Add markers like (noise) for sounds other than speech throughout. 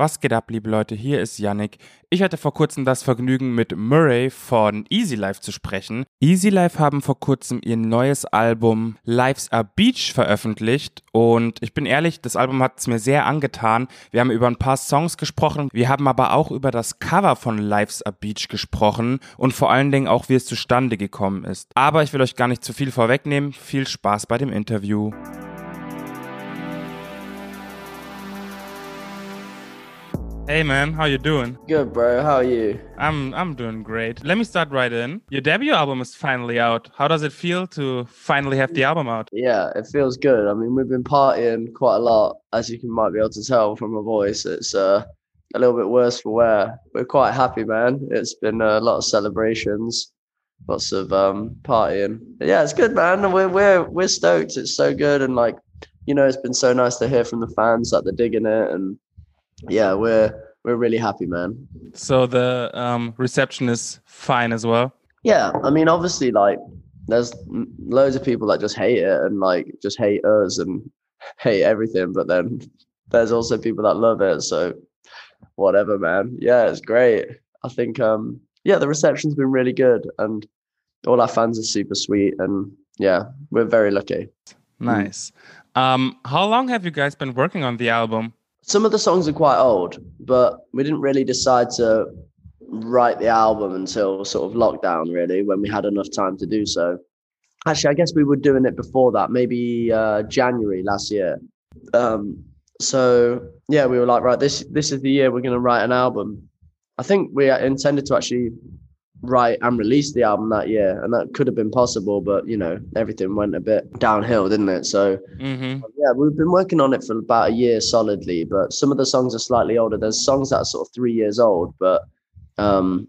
Was geht ab, liebe Leute? Hier ist Yannick. Ich hatte vor kurzem das Vergnügen, mit Murray von Easy Life zu sprechen. Easy Life haben vor kurzem ihr neues Album Life's a Beach veröffentlicht und ich bin ehrlich, das Album hat es mir sehr angetan. Wir haben über ein paar Songs gesprochen, wir haben aber auch über das Cover von Life's a Beach gesprochen und vor allen Dingen auch, wie es zustande gekommen ist. Aber ich will euch gar nicht zu viel vorwegnehmen. Viel Spaß bei dem Interview. Hey man, how you doing? Good, bro. How are you? I'm I'm doing great. Let me start right in. Your debut album is finally out. How does it feel to finally have the album out? Yeah, it feels good. I mean, we've been partying quite a lot, as you can might be able to tell from my voice. It's uh, a little bit worse for wear. We're quite happy, man. It's been a lot of celebrations, lots of um partying. But yeah, it's good, man. We're we're we're stoked. It's so good, and like, you know, it's been so nice to hear from the fans that they're digging it and yeah, we're we're really happy, man. So the um, reception is fine as well. Yeah, I mean, obviously, like there's loads of people that just hate it and like just hate us and (laughs) hate everything, but then there's also people that love it. So whatever, man. Yeah, it's great. I think um yeah, the reception's been really good and all our fans are super sweet and yeah, we're very lucky. Nice. Um, how long have you guys been working on the album? Some of the songs are quite old, but we didn't really decide to write the album until sort of lockdown, really, when we had enough time to do so. Actually, I guess we were doing it before that, maybe uh, January last year. Um, so yeah, we were like, right, this this is the year we're going to write an album. I think we intended to actually write and release the album that year, and that could have been possible, but you know everything went a bit downhill, didn't it? So mm-hmm. yeah, we've been working on it for about a year solidly, but some of the songs are slightly older. There's songs that are sort of three years old, but um,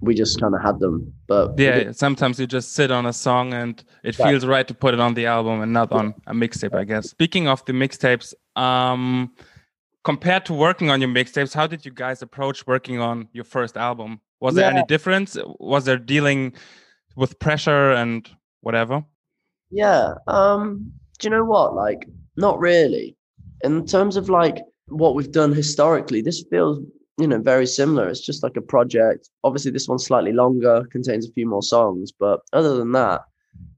we just kind of had them. But yeah, sometimes you just sit on a song and it yeah. feels right to put it on the album and not on a mixtape, I guess. Speaking of the mixtapes, um, compared to working on your mixtapes, how did you guys approach working on your first album? Was yeah. there any difference? Was there dealing with pressure and whatever? Yeah. Um, do you know what? Like, not really. In terms of like what we've done historically, this feels, you know, very similar. It's just like a project. Obviously, this one's slightly longer, contains a few more songs, but other than that,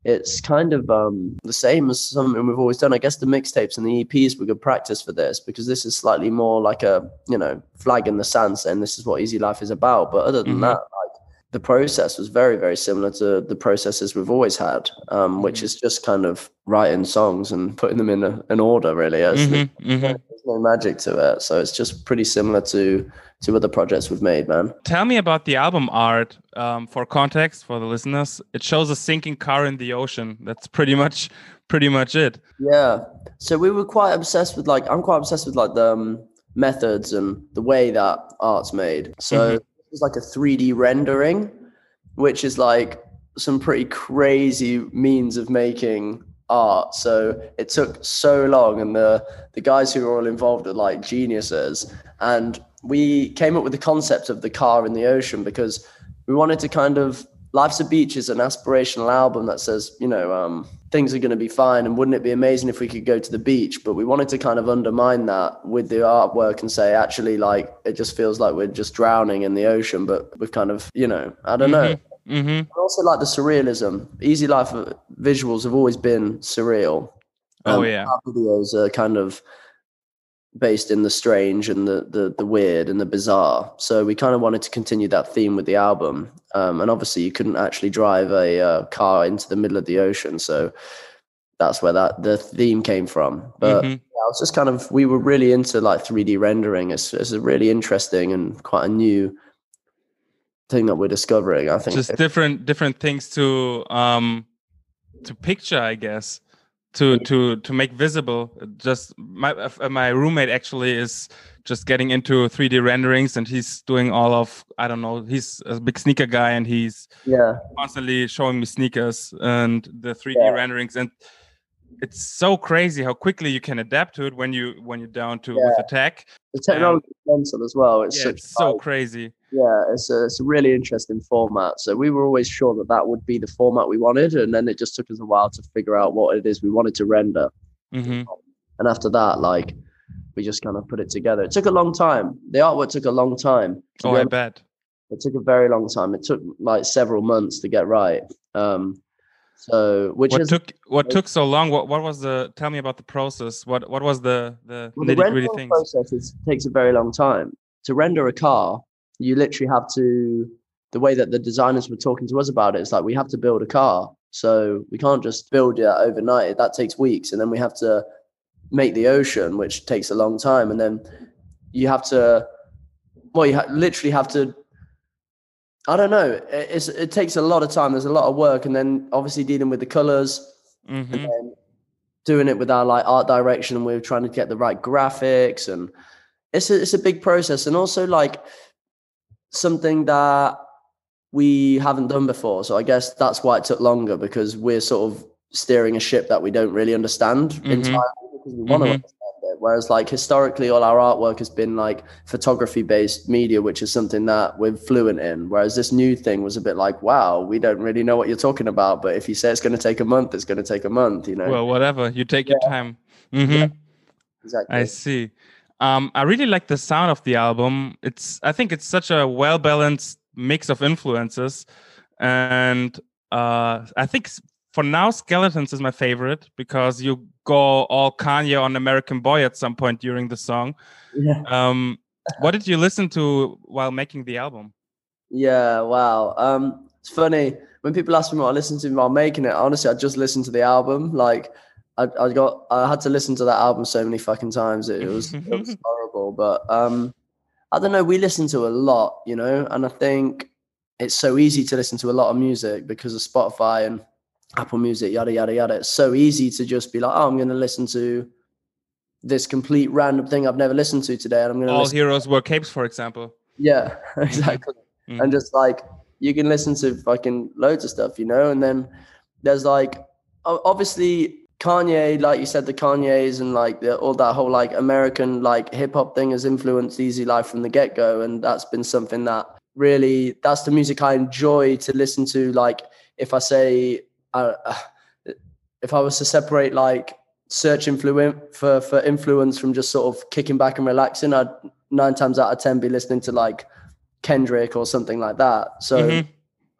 it's kind of um, the same as something we've always done. I guess the mixtapes and the EPs were good practice for this because this is slightly more like a you know flag in the sand saying this is what Easy Life is about. But other than mm-hmm. that, like the process was very very similar to the processes we've always had, um, which mm-hmm. is just kind of writing songs and putting them in a, an order. Really, mm-hmm. mm-hmm. there's no magic to it. So it's just pretty similar to to other projects we've made, man. Tell me about the album art. Um, for context, for the listeners, it shows a sinking car in the ocean. That's pretty much, pretty much it. Yeah. So we were quite obsessed with like I'm quite obsessed with like the um, methods and the way that art's made. So mm-hmm. it's like a 3D rendering, which is like some pretty crazy means of making art. So it took so long, and the the guys who were all involved are like geniuses. And we came up with the concept of the car in the ocean because we wanted to kind of Life's a Beach is an aspirational album that says, you know, um, things are going to be fine. And wouldn't it be amazing if we could go to the beach? But we wanted to kind of undermine that with the artwork and say, actually, like, it just feels like we're just drowning in the ocean, but we've kind of, you know, I don't mm-hmm. know. Mm-hmm. also like the surrealism. Easy Life visuals have always been surreal. Oh, um, yeah. videos are kind of based in the strange and the the, the weird and the bizarre. So we kind of wanted to continue that theme with the album. Um, and obviously, you couldn't actually drive a uh, car into the middle of the ocean, so that's where that the theme came from. But mm-hmm. yeah, I was just kind of we were really into like 3D rendering. It's it's a really interesting and quite a new thing that we're discovering. I think just different different things to um to picture, I guess to to to make visible just my uh, my roommate actually is just getting into 3d renderings and he's doing all of i don't know he's a big sneaker guy and he's yeah constantly showing me sneakers and the 3d yeah. renderings and it's so crazy how quickly you can adapt to it when you when you're down to yeah. with the tech the technology um, mental as well it's, yeah, it's so crazy yeah, it's a, it's a really interesting format. So we were always sure that that would be the format we wanted, and then it just took us a while to figure out what it is we wanted to render. Mm-hmm. And after that, like we just kind of put it together. It took a long time. The artwork took a long time. Oh, I honest. bet. It took a very long time. It took like several months to get right. Um, so which What is took what took so long? What what was the? Tell me about the process. What what was the the well, nitty gritty things? process is, takes a very long time. To render a car, you literally have to. The way that the designers were talking to us about it is like we have to build a car, so we can't just build it overnight. That takes weeks, and then we have to make the ocean, which takes a long time, and then you have to. Well, you ha- literally have to I don't know. It- It's, it takes a lot of time. There's a lot of work, and then obviously dealing with the colors, hmm and then doing it with our like art direction. And we're trying to get the right graphics, and it's a, it's a big process, and also like something that we haven't done before. So I guess that's why it took longer because we're sort of steering a ship that we don't really understand Mhm. entirely because we want to Mhm. understand it. Whereas like historically, all our artwork has been like photography based media, which is something that we're fluent in. Whereas this new thing was a bit like, wow, we don't really know what you're talking about. But if you say it's going to take a month, it's going to take a month. You know Well, whatever. You take your time. Mm-hmm. exactly. I see. Um, I really like the sound of the album. It's I think it's such a well balanced mix of influences, and uh, I think for now Skeletons is my favorite because you go all Kanye on American Boy at some point during the song. Yeah. Um, what did you listen to while making the album? Yeah, wow. Um, it's funny when people ask me what I listened to while making it. Honestly, I just listened to the album. Like, I, I got, I had to listen to that album so many fucking times. It, was, it was (laughs) horrible. But um, I don't know. We listen to a lot, you know, and I think it's so easy to listen to a lot of music because of Spotify and Apple Music, yada yada yada. It's so easy to just be like, oh, I'm going to listen to this complete random thing I've never listened to today, and I'm going to All. Heroes Wear Capes, for example. Yeah, (laughs) exactly. Mhm. And just like you can listen to fucking loads of stuff, you know. And then there's like obviously Kanye, like you said, the Kanyes and like the, all that whole like American like hip hop thing has influenced Easy Life from the get go, and that's been something that really that's the music I enjoy to listen to. Like if I say, uh, if I was to separate like search influence for for influence from just sort of kicking back and relaxing, I'd nine times out of ten be listening to like Kendrick or something like that. So Mhm.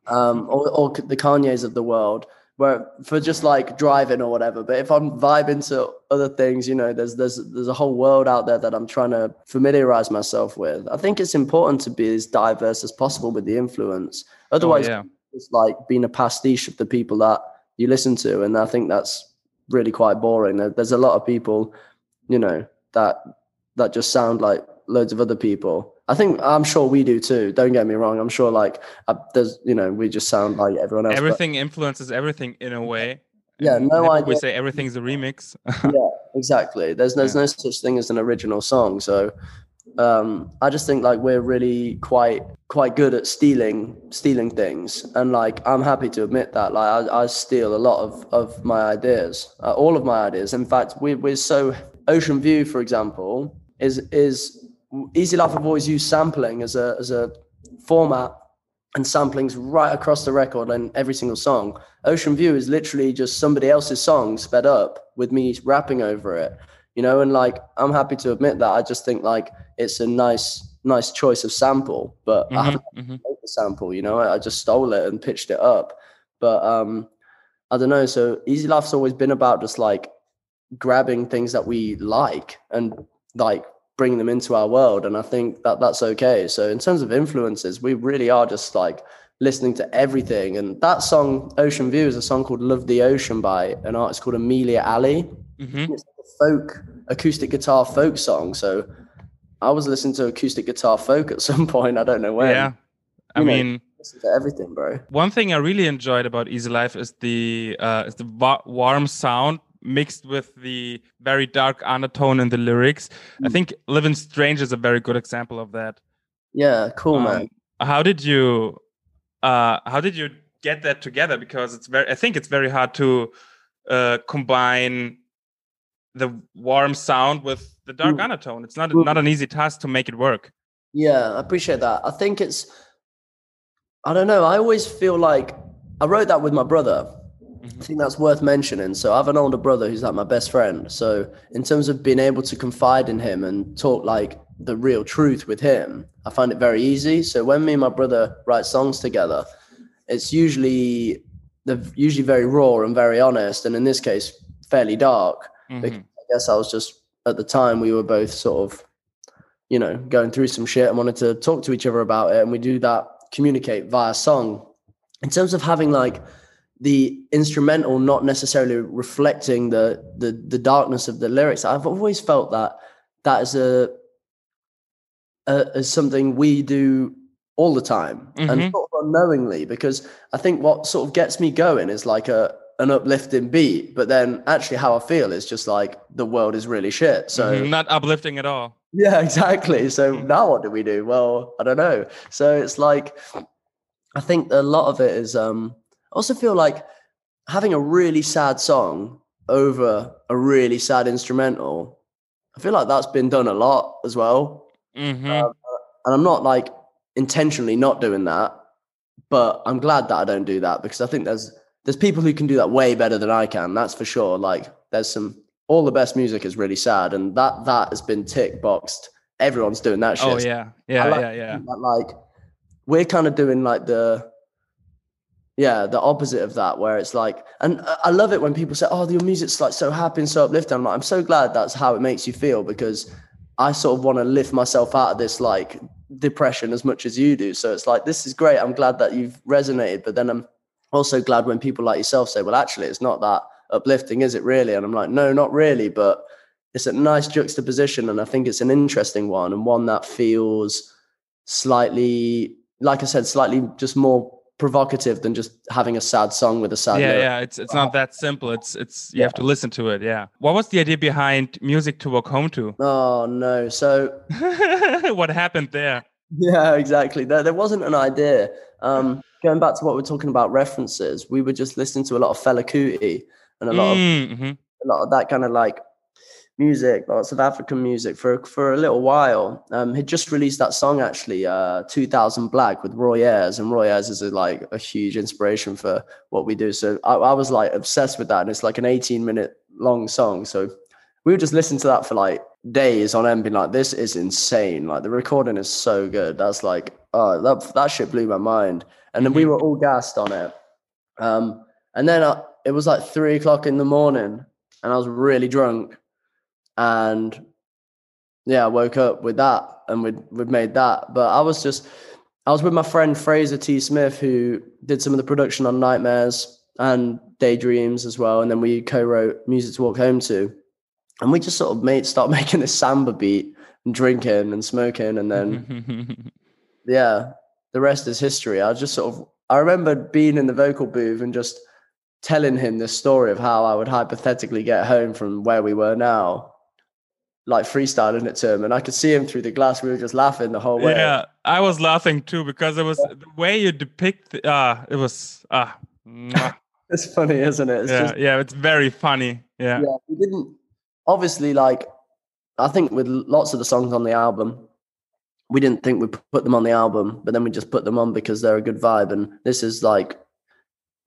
um, or, or the Kanyes of the world, where for just like driving or whatever. But if I'm vibing to other things, you know, there's there's there's a whole world out there that I'm trying to familiarize myself with. I think it's important to be as diverse as possible with the influence. Oh, Otherwise, yeah. it's like being a pastiche of the people that you listen to, and I think that's really quite boring. There's a lot of people, you know, that that just sound like loads of other people. I think I'm sure we do too. Don't get me wrong. I'm sure like uh, there's you know we just sound like everyone else. but- Everything influences everything in a way. Yeah, And no whenever We idea. say everything's a remix. (laughs) yeah, exactly. There's there's no such thing as an original song. So um, I just think like we're really quite quite good at stealing stealing things, and like I'm happy to admit that. Like I, I steal a lot of of my ideas, uh, all of my ideas. In fact, we we're so Ocean View, for example, is is Easy Life. I've always used sampling as a as a format and samplings right across the record and every single song. Ocean View is literally just somebody else's song sped up with me rapping over it, you know. And like, I'm happy to admit that. I just think like it's a nice, nice choice of sample, but I Mhm, haven't mhm. made the sample, you know. I, I just stole it and pitched it up. But um, I don't know. So Easy Life's always been about just like grabbing things that we like and like bringing them into our world and i think that that's okay. So in terms of influences we really are just like listening to everything. And that song ocean view is a song called love the ocean by an artist called amelia alley. Mhm. it's a folk acoustic guitar folk song. So i was listening to acoustic guitar folk at (laughs) some point. I don't know when. Yeah. I You mean, listen to everything bro. one thing I really enjoyed about Easy Life is the uh, is the wa- warm sound mixed with the very dark undertone in the lyrics. I Mm. think Living Strange is a very good example of that. yeah cool man Um, how did you uh, how did you get that together? Because it's very I think it's very hard to uh, combine the warm sound with the dark Mm. undertone. It's not Mm. not an easy task to make it work. Yeah, I appreciate that. I think it's, I don't know. I always feel like I wrote that with my brother, I think that's worth mentioning. So I have an older brother who's like my best friend. So in terms of being able to confide in him and talk like the real truth with him, I find it very easy. So when me and my brother write songs together, it's usually they're usually very raw and very honest, and in this case, fairly dark. Mhm. I guess I was just at the time we were both sort of, you know, going through some shit and wanted to talk to each other about it, and we do that communicate via song. In terms of having like the instrumental not necessarily reflecting the the the darkness of the lyrics, I've always felt that that is a, a is something we do all the time and Mhm. sort of unknowingly because I think what sort of gets me going is like a an uplifting beat, but then actually how I feel is just like the world is really shit. So Mhm, not uplifting at all. (laughs) yeah, exactly. So Mm. now what do we do? Well, I don't know. So it's like I think a lot of it is um also feel like having a really sad song over a really sad instrumental, I feel like that's been done a lot as well. hmm And I'm not like intentionally not doing that, but I'm glad that I don't do that because I think there's there's people who can do that way better than I can. That's for sure. Like there's some all the best music is really sad, and that that has been tick boxed. Everyone's doing that shit. oh yeah, yeah, like yeah, yeah. that, like we're kind of doing like the yeah the opposite of that where it's like and I- love it when people say oh your music's like so happy and so uplifting. I'm like i'm so glad that's how it makes you feel because i sort of want to lift myself out of this like depression as much as you do. So it's like this is great. I'm glad that you've resonated. But then i'm also glad when people like yourself say well actually it's not that uplifting is it really? And i'm like no not really but it's a nice juxtaposition and i think it's an interesting one and one that feels slightly like i said slightly just more provocative than just having a sad song with a sad yeah, lyric. yeah. It's it's not that simple. It's it's you Yeah. have to listen to it. Yeah. What was the idea behind music to walk home to? oh no so (laughs) what happened there? yeah exactly there, there wasn't an idea um going back to what we're talking about references we were just listening to a lot of Fela Kuti and a lot of Mhm. a lot of that kind of like music, lots of African music for for a little while. Um, he just released that song actually, uh, 2000 Black with Roy Ayers, and Roy Ayers is a, like a huge inspiration for what we do. So I, I was like obsessed with that, and it's like an 18 minute long song. So we would just listen to that for like days on end, being like, "This is insane!" Like the recording is so good. That's like, oh, that that shit blew my mind. And then we Mhm. were all gassed on it. Um, and then I, it was like three o'clock in the morning, and I was really drunk. And yeah, I woke up with that, and we'd we'd made that. But I was just, I was with my friend Fraser T. Smith, who did some of the production on Nightmares and Daydreams as well. And then we co-wrote Music to Walk Home to, and we just sort of made start (laughs) making this samba beat and drinking and smoking, and then (laughs) yeah, the rest is history. I just sort of I remember being in the vocal booth and just telling him this story of how I would hypothetically get home from where we were now, like freestyling it to him, and I could see him through the glass. We were just laughing the whole way. yeah, I was laughing too because it was the way you depict. Ah, it was ah. mwah. (laughs) It's funny, isn't it? It's yeah, just yeah, it's very funny. Yeah. yeah, we didn't obviously like I think with lots of the songs on the album, we didn't think we'd put them on the album, but then we just put them on because they're a good vibe. And this is like,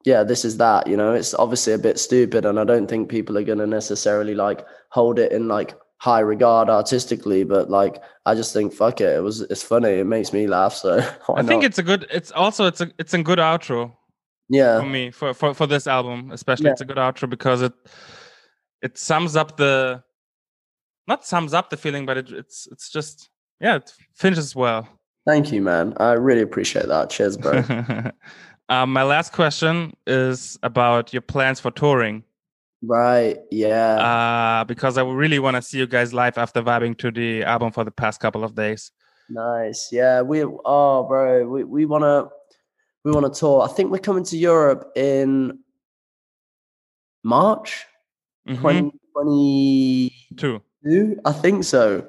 yeah, this is that, you know, it's obviously a bit stupid. And I don't think people are going to necessarily like hold it in like high regard artistically, but like, I just think, fuck it. It was, it's funny. It makes me laugh. So (laughs) I think not? it's a good. It's also it's a it's a good outro yeah, for me for for for this album especially. Yeah. It's a good outro because it it sums up the not sums up the feeling, but it, it's it's just yeah, it finishes well. thank you, man. I really appreciate that. Cheers, bro. (laughs) um, my last question is about your plans for touring. Right. Yeah. Uh, because I really want to see you guys live after vibing to the album for the past couple of days. Nice. Yeah, we oh bro, we, we wanna we wanna tour. I think we're coming to Europe in March Mhm, 2022. Too. I think so.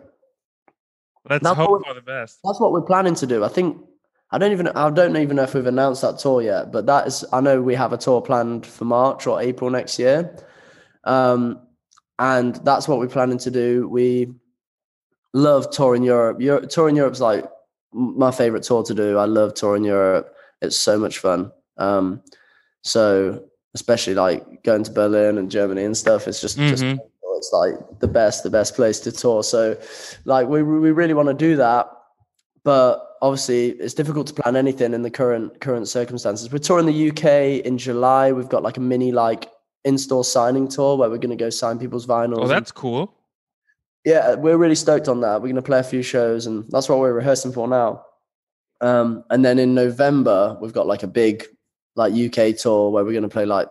Let's That's hope for the best. That's what we're planning to do. I think I don't even I don't even know if we've announced that tour yet, but that is I know we have a tour planned for March or April next year. Um and that's what we're planning to do. We love touring Europe. Europe touring Europe's like my favorite tour to do. I love touring Europe. It's so much fun. Um so especially like going to Berlin and Germany and stuff. It's just, just Mhm. it's like the best, the best place to tour. So, like, we we really want to do that, but obviously it's difficult to plan anything in the current current circumstances. We're touring the UK in July. We've got like a mini like in-store signing tour where we're going to go sign people's vinyls. Oh, and- that's cool. yeah, we're really stoked on that. We're going to play a few shows, and that's what we're rehearsing for now. Um, and then in November, we've got like a big like UK tour where we're going to play like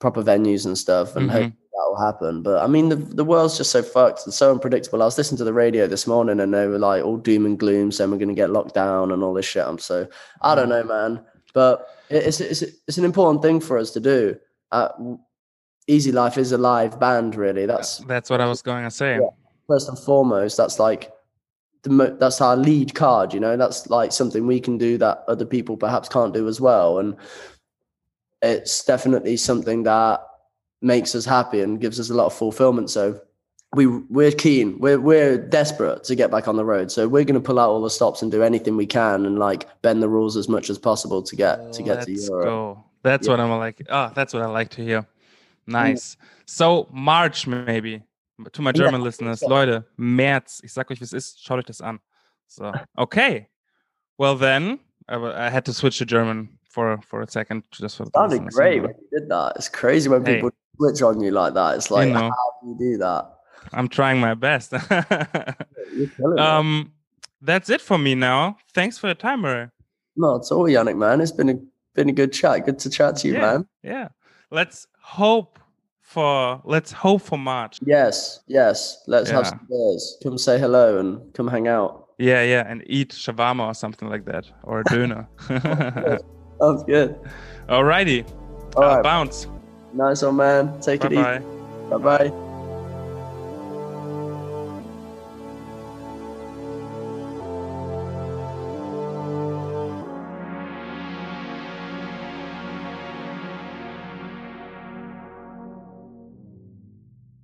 proper venues and stuff, and Mhm. hope that will happen. But I mean, the the world's just so fucked and so unpredictable. I was listening to the radio this morning, and they were like all doom and gloom, saying we're going to get locked down and all this shit. I'm so I don't know, man. But it's it's it's an important thing for us to do. Uh, Easy Life is a live band, really. That's That's what I was going to say. first and foremost, that's like the mo- that's our lead card. You know, that's like something we can do that other people perhaps can't do as well, and it's definitely something that makes us happy and gives us a lot of fulfillment. So we we're keen, we're we're desperate to get back on the road. So we're going to pull out all the stops and do anything we can and like bend the rules as much as possible to get to get to Let's Europe. go. That's Yeah. what I'm like. Oh, that's what I like to hear. Nice. So March maybe. To my Ja, German listeners, ja. Leute, März. Ich sag euch, wie es ist. Schaut euch das an. So, okay. Well then, I had to switch to German for for a second, just for the Sounded great when you did that. It's crazy when Hey. people switch on you like that. It's like, know. how do you do that? I'm trying my best. You're killing it. um, that's it for me now. Thanks for your time, Murray. No, it's all Yannick, man. It's been a been a good chat. Good to chat to you, Yeah. man. Yeah. Let's hope for let's hope for March. Yes, yes. Let's have some beers. Come say hello and come hang out. Yeah, yeah, and eat shawarma or something like that, or a döner. (laughs) (laughs) Sounds good. Alrighty, All I'll bounce. Nice one, man. Take Bye it easy. bye. Bye bye.